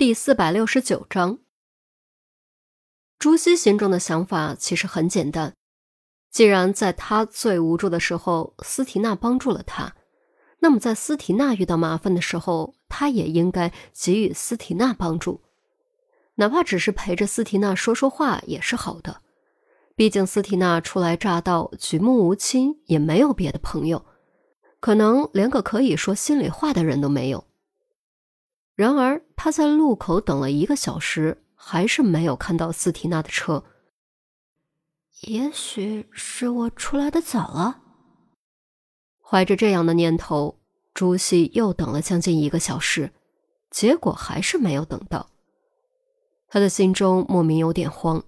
第四百六十九章，朱熹心中的想法其实很简单：既然在他最无助的时候，斯提娜帮助了他，那么在斯提娜遇到麻烦的时候，他也应该给予斯提娜帮助，哪怕只是陪着斯提娜说说话也是好的。毕竟斯提娜初来乍到，举目无亲，也没有别的朋友，可能连个可以说心里话的人都没有。然而，他在路口等了一个小时，还是没有看到斯提娜的车。也许是我出来的早了。怀着这样的念头，朱熹又等了将近一个小时，结果还是没有等到。他的心中莫名有点慌。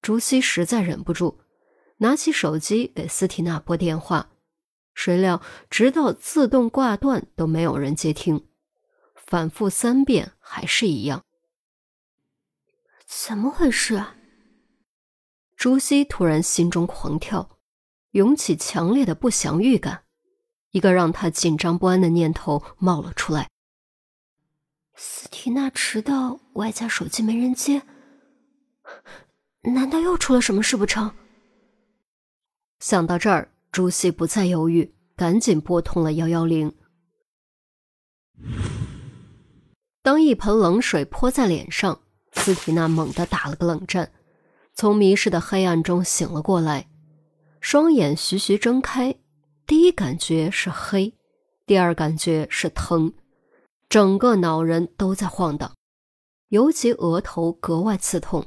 朱熹实在忍不住，拿起手机给斯提娜拨电话，谁料直到自动挂断都没有人接听。反复三遍还是一样，怎么回事啊？朱熹突然心中狂跳，涌起强烈的不祥预感，一个让他紧张不安的念头冒了出来。斯蒂娜迟到，外加手机没人接，难道又出了什么事不成？想到这儿，朱熹不再犹豫，赶紧拨通了幺幺零。当一盆冷水泼在脸上，斯提娜猛地打了个冷战，从迷失的黑暗中醒了过来，双眼徐徐睁开。第一感觉是黑，第二感觉是疼，整个脑仁都在晃荡，尤其额头格外刺痛，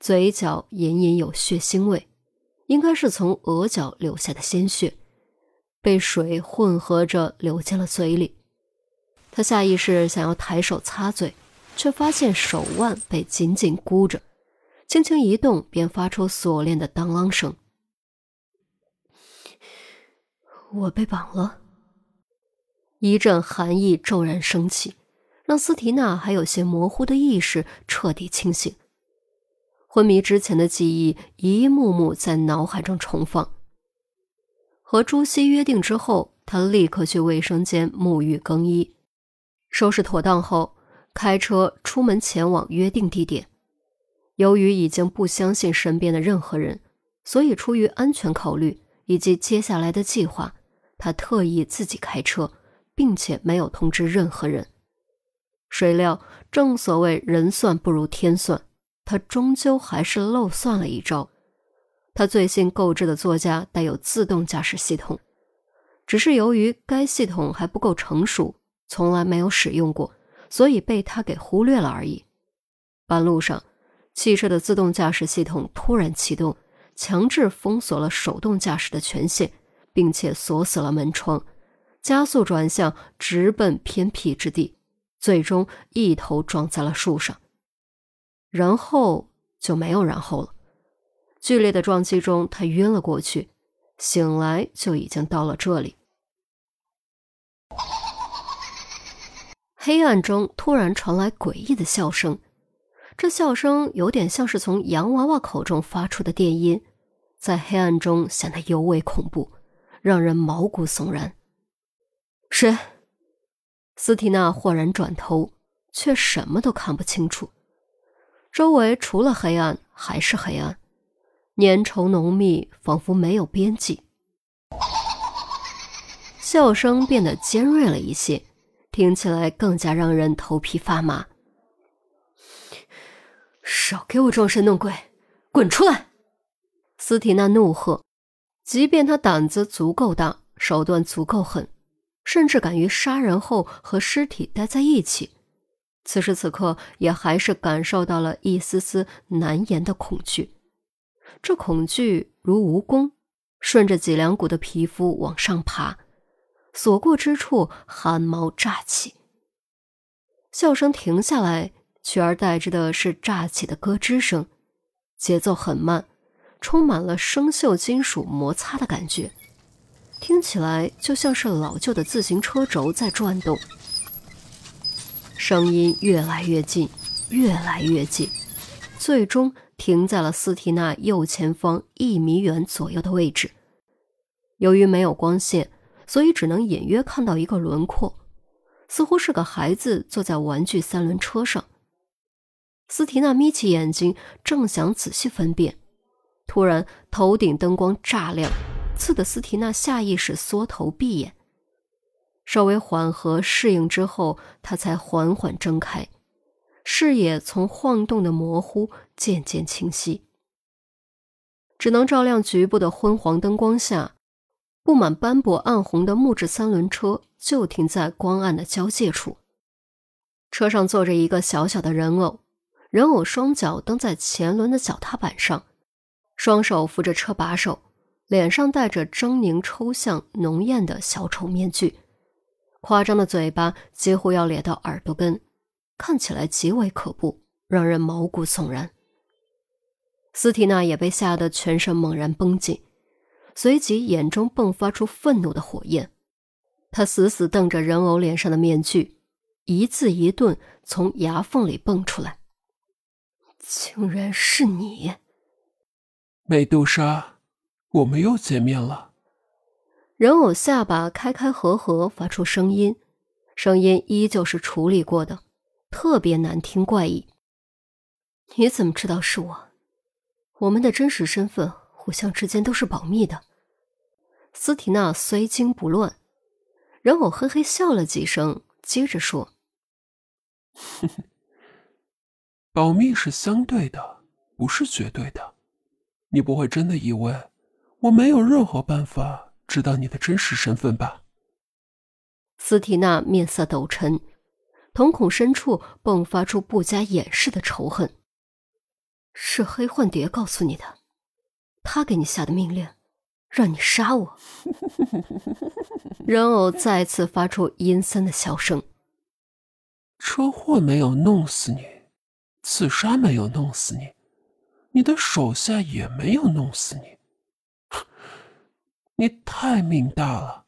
嘴角隐隐有血腥味，应该是从额角流下的鲜血，被水混合着流进了嘴里。他下意识想要抬手擦嘴，却发现手腕被紧紧箍着，轻轻一动便发出锁链的当啷声。我被绑了。一阵寒意骤然升起，让斯提娜还有些模糊的意识彻底清醒。昏迷之前的记忆一幕幕在脑海中重放。和朱熹约定之后，他立刻去卫生间沐浴更衣。收拾妥当后，开车出门前往约定地点。由于已经不相信身边的任何人，所以出于安全考虑以及接下来的计划，他特意自己开车，并且没有通知任何人。谁料，正所谓人算不如天算，他终究还是漏算了一招。他最新购置的座驾带有自动驾驶系统，只是由于该系统还不够成熟。从来没有使用过，所以被他给忽略了而已。半路上，汽车的自动驾驶系统突然启动，强制封锁了手动驾驶的权限，并且锁死了门窗，加速转向，直奔偏僻之地，最终一头撞在了树上。然后就没有然后了。剧烈的撞击中，他晕了过去，醒来就已经到了这里。黑暗中突然传来诡异的笑声，这笑声有点像是从洋娃娃口中发出的电音，在黑暗中显得尤为恐怖，让人毛骨悚然。谁？斯提娜豁然转头，却什么都看不清楚。周围除了黑暗还是黑暗，粘稠浓密，仿佛没有边际。笑声变得尖锐了一些。听起来更加让人头皮发麻。少给我装神弄鬼，滚出来！斯提娜怒喝。即便他胆子足够大，手段足够狠，甚至敢于杀人后和尸体待在一起，此时此刻也还是感受到了一丝丝难言的恐惧。这恐惧如蜈蚣，顺着脊梁骨的皮肤往上爬。所过之处，汗毛炸起。笑声停下来，取而代之的是炸起的咯吱声，节奏很慢，充满了生锈金属摩擦的感觉，听起来就像是老旧的自行车轴在转动。声音越来越近，越来越近，最终停在了斯提娜右前方一米远左右的位置。由于没有光线。所以只能隐约看到一个轮廓，似乎是个孩子坐在玩具三轮车上，斯提娜眯起眼睛，正想仔细分辨，突然头顶灯光炸亮，刺得斯提娜下意识缩头闭眼。稍微缓和适应之后，她才缓缓睁开，视野从晃动的模糊渐渐清晰。只能照亮局部的昏黄灯光下，布满斑驳暗红的木质三轮车就停在光暗的交界处。车上坐着一个小小的人偶。人偶双脚蹬在前轮的脚踏板上，双手扶着车把手，脸上戴着狰狞、抽象、浓艳的小丑面具，夸张的嘴巴几乎要咧到耳朵根，看起来极为可怖，让人毛骨悚然。斯提娜也被吓得全身猛然绷紧，随即眼中迸发出愤怒的火焰，他死死瞪着人偶脸上的面具，一字一顿从牙缝里蹦出来。竟然是你，美杜莎，我们又见面了。人偶下巴开开合合，发出声音，声音依旧是处理过的，特别难听怪异。你怎么知道是我？我们的真实身份互相之间都是保密的。斯提娜虽惊不乱，人偶嘿嘿笑了几声，接着说：“哼哼。”保密是相对的，不是绝对的。你不会真的以为我没有任何办法知道你的真实身份吧？斯提娜面色陡沉，瞳孔深处迸发出不加掩饰的仇恨。是黑幻蝶告诉你的，他给你下的命令，让你杀我。人偶再次发出阴森的笑声。车祸没有弄死你。刺杀没有弄死你，你的手下也没有弄死你。你太命大了，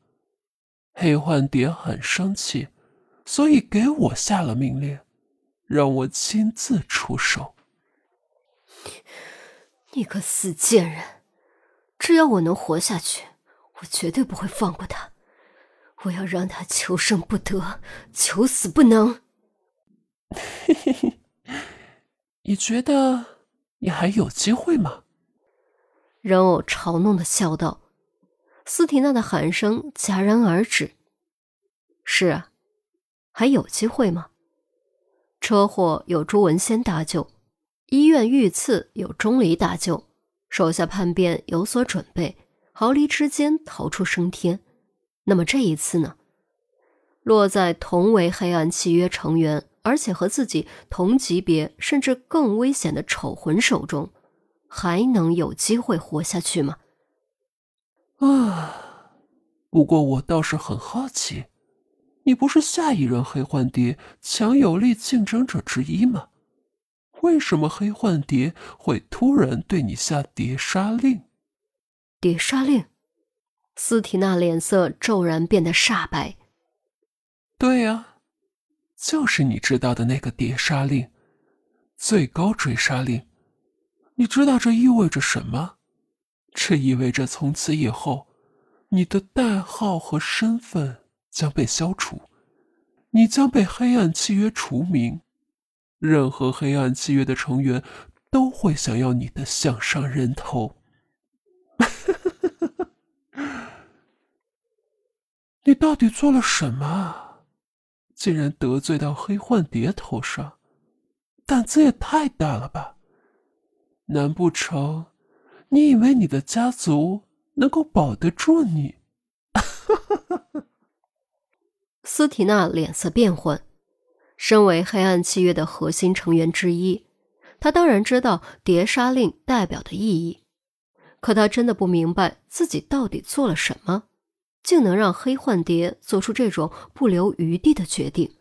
黑幻蝶很生气，所以给我下了命令，让我亲自出手。你，你个死贱人！只要我能活下去，我绝对不会放过他。我要让他求生不得，求死不能。嘿嘿嘿。你觉得你还有机会吗？人偶嘲弄的笑道。斯提娜的喊声戛然而止。是啊，还有机会吗？车祸有朱文先搭救，医院遇刺有钟离搭救，手下叛变有所准备，毫厘之间逃出升天。那么这一次呢？落在同为黑暗契约成员。而且和自己同级别甚至更危险的丑魂手中，还能有机会活下去吗？啊！不过我倒是很好奇，你不是下一任黑幻蝶强有力竞争者之一吗？为什么黑幻蝶会突然对你下碟杀令？碟杀令？斯提娜脸色骤然变得煞白。对呀。就是你知道的那个碟杀令，最高追杀令。你知道这意味着什么？这意味着从此以后，你的代号和身份将被消除，你将被黑暗契约除名。任何黑暗契约的成员都会想要你的项上人头。你到底做了什么？竟然得罪到黑幻蝶头上，胆子也太大了吧！难不成你以为你的家族能够保得住你？斯提娜脸色变幻，身为黑暗契约的核心成员之一，他当然知道碟杀令代表的意义，可他真的不明白自己到底做了什么。竟能让黑幻蝶做出这种不留余地的决定？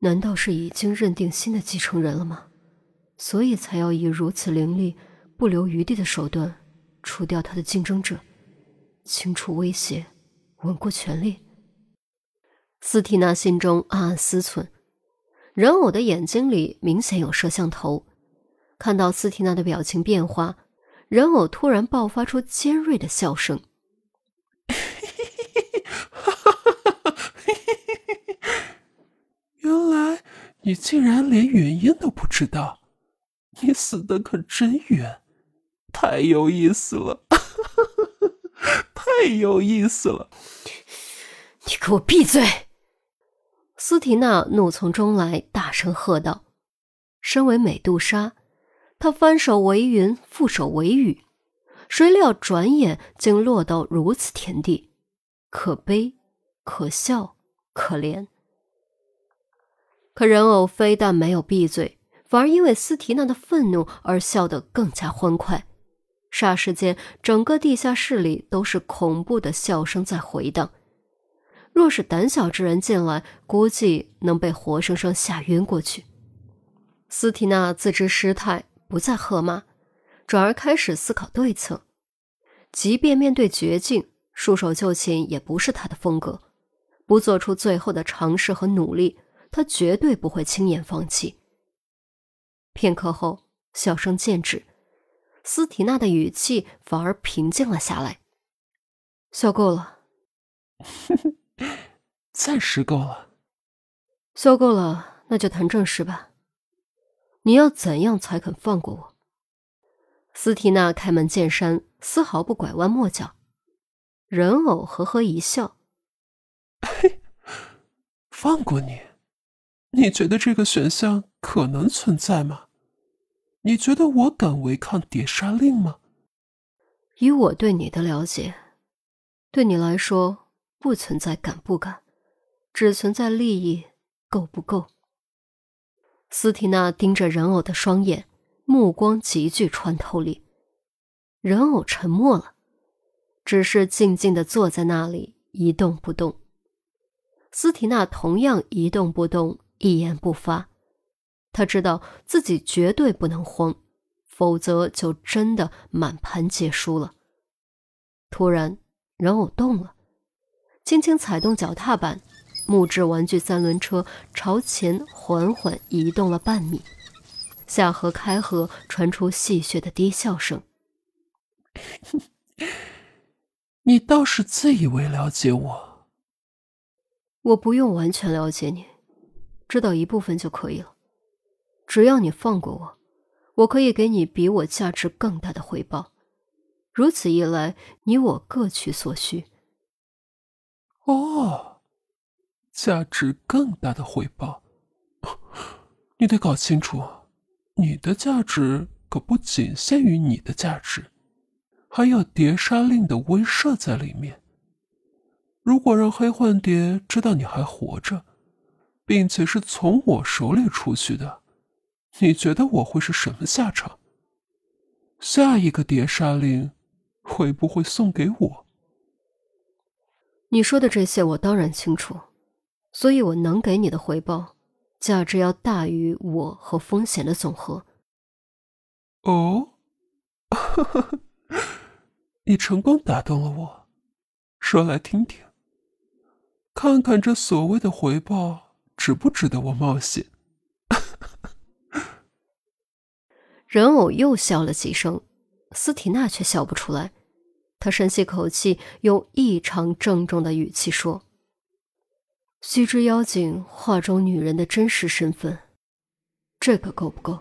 难道是已经认定新的继承人了吗？所以才要以如此凌厉、不留余地的手段除掉他的竞争者，清除威胁，稳固权力？斯蒂娜心中暗暗思忖。人偶的眼睛里明显有摄像头，看到斯蒂娜的表情变化，人偶突然爆发出尖锐的笑声。原来你竟然连原因都不知道，你死的可真冤，太有意思了，太有意思了！你给我闭嘴！斯提娜怒从中来，大声喝道。身为美杜莎，她翻手为云，覆手为雨，谁料转眼竟落到如此田地，可悲，可笑，可怜。可人偶非但没有闭嘴，反而因为斯提娜的愤怒而笑得更加欢快。霎时间，整个地下室里都是恐怖的笑声在回荡。若是胆小之人进来，估计能被活生生吓晕过去。斯提娜自知失态，不再喝骂，转而开始思考对策。即便面对绝境，束手就擒也不是他的风格。不做出最后的尝试和努力。他绝对不会轻言放弃。片刻后，笑声渐止，斯提娜的语气反而平静了下来。笑够了，暂时够了。笑够了，那就谈正事吧。你要怎样才肯放过我？斯提娜开门见山，丝毫不拐弯抹角。人偶呵呵一笑：“嘿，放过你。”你觉得这个选项可能存在吗？你觉得我敢违抗碟刹令吗？以我对你的了解，对你来说不存在敢不敢，只存在利益够不够。斯提娜盯着人偶的双眼，目光极具穿透力。人偶沉默了，只是静静的坐在那里一动不动。斯提娜同样一动不动。一言不发，他知道自己绝对不能慌，否则就真的满盘皆输了。突然，人偶动了，轻轻踩动脚踏板，木质玩具三轮车朝前缓缓移动了半米，下颌开合，传出戏谑的低笑声：“ 你倒是自以为了解我，我不用完全了解你。”知道一部分就可以了，只要你放过我，我可以给你比我价值更大的回报。如此一来，你我各取所需。哦，价值更大的回报，你得搞清楚，你的价值可不仅限于你的价值，还有碟刹令的威慑在里面。如果让黑幻蝶知道你还活着，并且是从我手里出去的，你觉得我会是什么下场？下一个碟刹令会不会送给我？你说的这些我当然清楚，所以我能给你的回报价值要大于我和风险的总和。哦，你成功打动了我，说来听听，看看这所谓的回报。值不值得我冒险？人偶又笑了几声，斯提娜却笑不出来。他深吸口气，用异常郑重的语气说：“须知妖精画中女人的真实身份，这个够不够？”